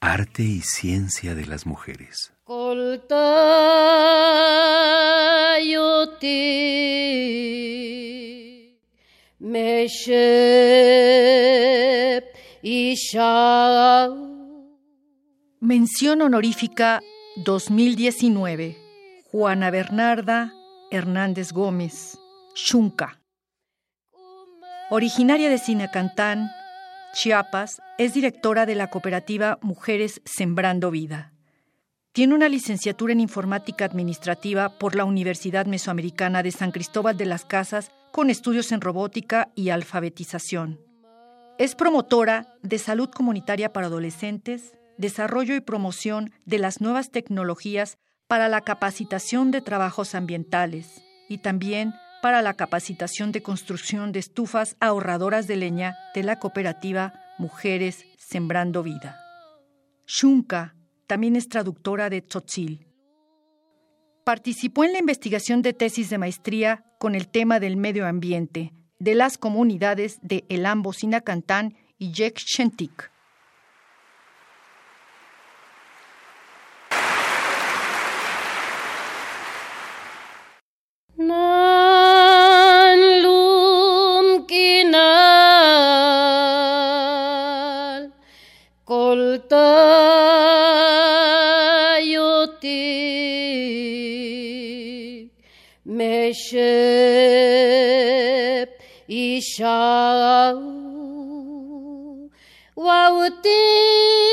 Arte y ciencia de las mujeres. Mención honorífica 2019. Juana Bernarda Hernández Gómez, Xunca. Originaria de Sinacantán, Chiapas, es directora de la cooperativa Mujeres Sembrando Vida. Tiene una licenciatura en informática administrativa por la Universidad Mesoamericana de San Cristóbal de las Casas con estudios en robótica y alfabetización. Es promotora de salud comunitaria para adolescentes, desarrollo y promoción de las nuevas tecnologías para la capacitación de trabajos ambientales y también para la capacitación de construcción de estufas ahorradoras de leña de la cooperativa Mujeres Sembrando Vida. Shunka también es traductora de Tzotzil. Participó en la investigación de tesis de maestría con el tema del medio ambiente de las comunidades de El Sinacantán y Yekshentik. me meshep isha wautik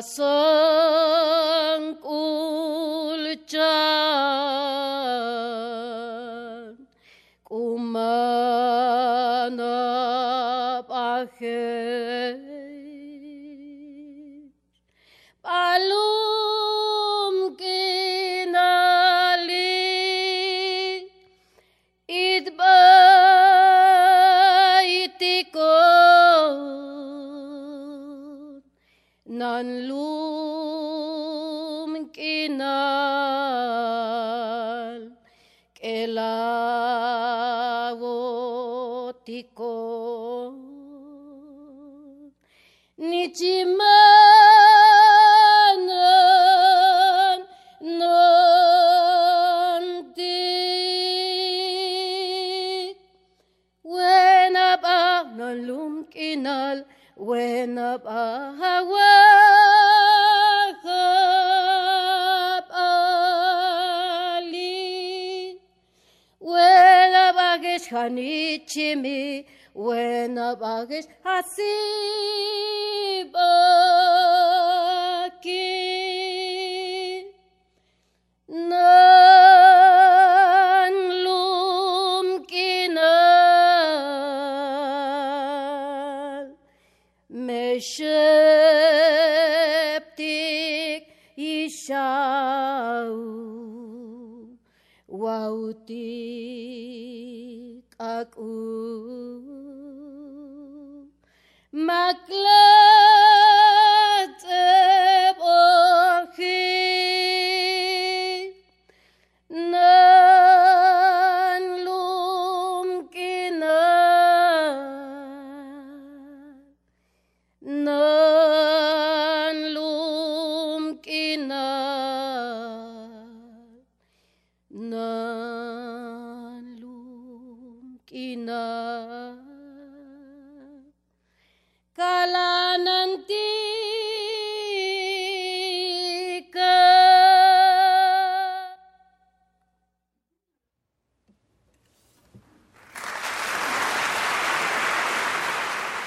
Corazón kumana kumanap ahir balum kinali idbar final que la gótico ni chimanan lumkinal 나바게스 하니치미 웨나바게스 하시바키 난 룸키나 메셉틱 이샤우 와우틱 aku maklum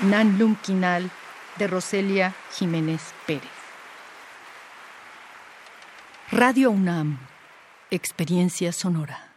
Nan Lum de Roselia Jiménez Pérez. Radio UNAM, Experiencia Sonora.